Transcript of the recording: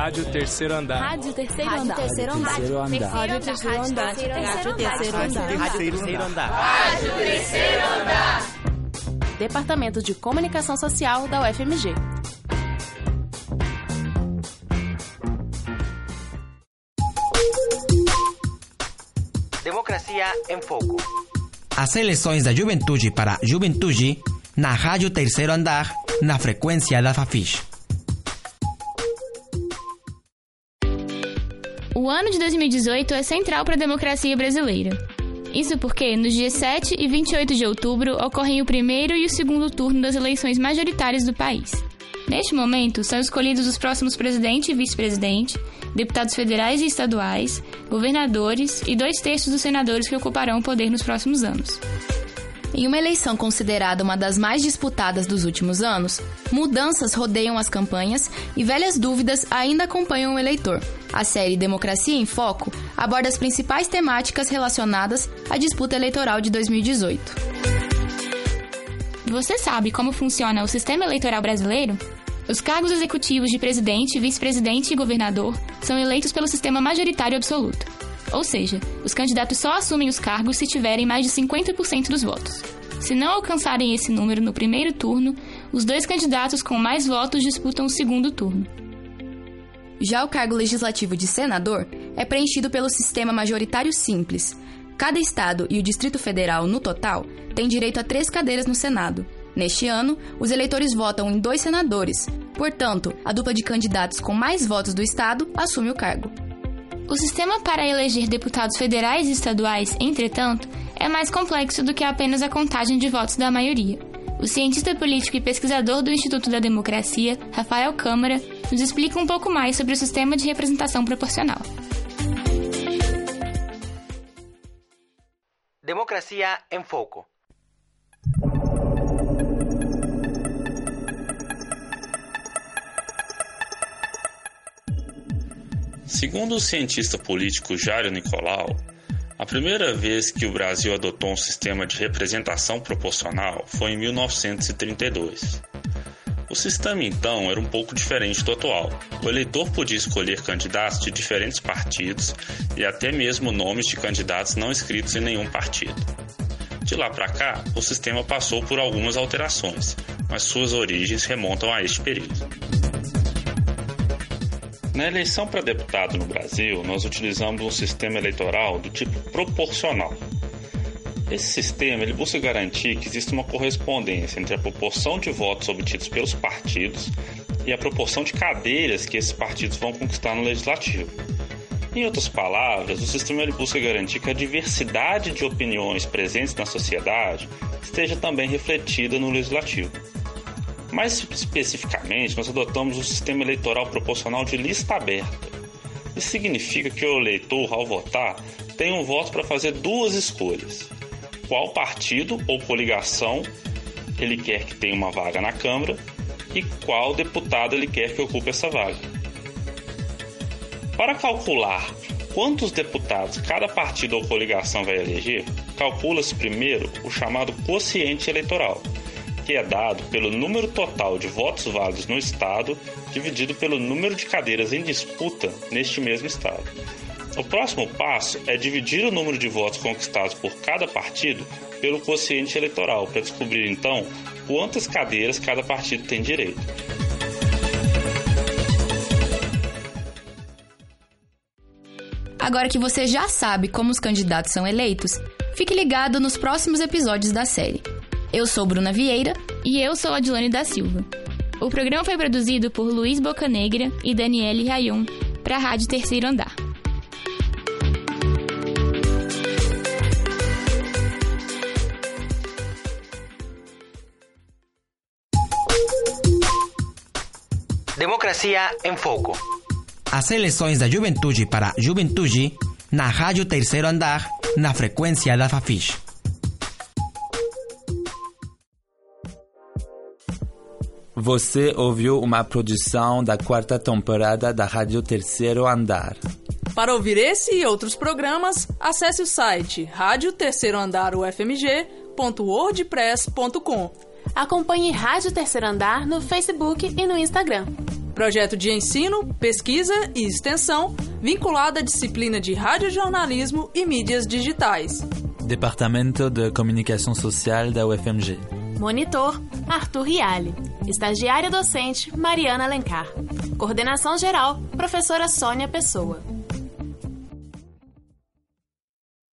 Rádio Terceiro Andar. Rádio Terceiro Andar. Rádio Terceiro Andar. Rádio Terceiro Andar. Rádio Terceiro Andar. Rádio Terceiro Andar. Rádio Terceiro Andar. Departamento de Comunicação Social da UFMG. Democracia em Foco. As eleições da juventude para Juventude na Rádio Terceiro Andar, na frequência da Fafiche. O ano de 2018 é central para a democracia brasileira. Isso porque, nos dias 7 e 28 de outubro, ocorrem o primeiro e o segundo turno das eleições majoritárias do país. Neste momento, são escolhidos os próximos presidente e vice-presidente, deputados federais e estaduais, governadores e dois terços dos senadores que ocuparão o poder nos próximos anos. Em uma eleição considerada uma das mais disputadas dos últimos anos, mudanças rodeiam as campanhas e velhas dúvidas ainda acompanham o eleitor. A série Democracia em Foco aborda as principais temáticas relacionadas à disputa eleitoral de 2018. Você sabe como funciona o sistema eleitoral brasileiro? Os cargos executivos de presidente, vice-presidente e governador são eleitos pelo sistema majoritário absoluto. Ou seja, os candidatos só assumem os cargos se tiverem mais de 50% dos votos. Se não alcançarem esse número no primeiro turno, os dois candidatos com mais votos disputam o segundo turno. Já o cargo legislativo de senador é preenchido pelo sistema majoritário simples. Cada estado e o Distrito Federal, no total, têm direito a três cadeiras no Senado. Neste ano, os eleitores votam em dois senadores. Portanto, a dupla de candidatos com mais votos do estado assume o cargo. O sistema para eleger deputados federais e estaduais, entretanto, é mais complexo do que apenas a contagem de votos da maioria. O cientista político e pesquisador do Instituto da Democracia, Rafael Câmara, nos explica um pouco mais sobre o sistema de representação proporcional. Democracia em Foco. Segundo o cientista político Jário Nicolau, a primeira vez que o Brasil adotou um sistema de representação proporcional foi em 1932. O sistema então era um pouco diferente do atual. O eleitor podia escolher candidatos de diferentes partidos e até mesmo nomes de candidatos não inscritos em nenhum partido. De lá para cá, o sistema passou por algumas alterações, mas suas origens remontam a este período. Na eleição para deputado no Brasil, nós utilizamos um sistema eleitoral do tipo proporcional. Esse sistema ele busca garantir que exista uma correspondência entre a proporção de votos obtidos pelos partidos e a proporção de cadeiras que esses partidos vão conquistar no legislativo. Em outras palavras, o sistema ele busca garantir que a diversidade de opiniões presentes na sociedade esteja também refletida no legislativo. Mais especificamente, nós adotamos o sistema eleitoral proporcional de lista aberta. Isso significa que o eleitor, ao votar, tem um voto para fazer duas escolhas: qual partido ou coligação ele quer que tenha uma vaga na Câmara e qual deputado ele quer que ocupe essa vaga. Para calcular quantos deputados cada partido ou coligação vai eleger, calcula-se primeiro o chamado quociente eleitoral que é dado pelo número total de votos válidos no Estado dividido pelo número de cadeiras em disputa neste mesmo Estado. O próximo passo é dividir o número de votos conquistados por cada partido pelo quociente eleitoral, para descobrir então quantas cadeiras cada partido tem direito. Agora que você já sabe como os candidatos são eleitos, fique ligado nos próximos episódios da série. Eu sou Bruna Vieira. E eu sou Adilane da Silva. O programa foi produzido por Luiz Bocanegra e Daniele Rayon para a Rádio Terceiro Andar. Democracia em Foco. As eleições da juventude para Juventude na Rádio Terceiro Andar, na frequência da Fafiche. Você ouviu uma produção da quarta temporada da Rádio Terceiro Andar. Para ouvir esse e outros programas, acesse o site rádio terceiro andar ufmg.wordpress.com. Acompanhe Rádio Terceiro Andar no Facebook e no Instagram. Projeto de ensino, pesquisa e extensão vinculado à disciplina de radiojornalismo e mídias digitais. Departamento de Comunicação Social da UFMG. Monitor, Arthur Riale. Estagiária docente, Mariana Alencar. Coordenação geral, professora Sônia Pessoa.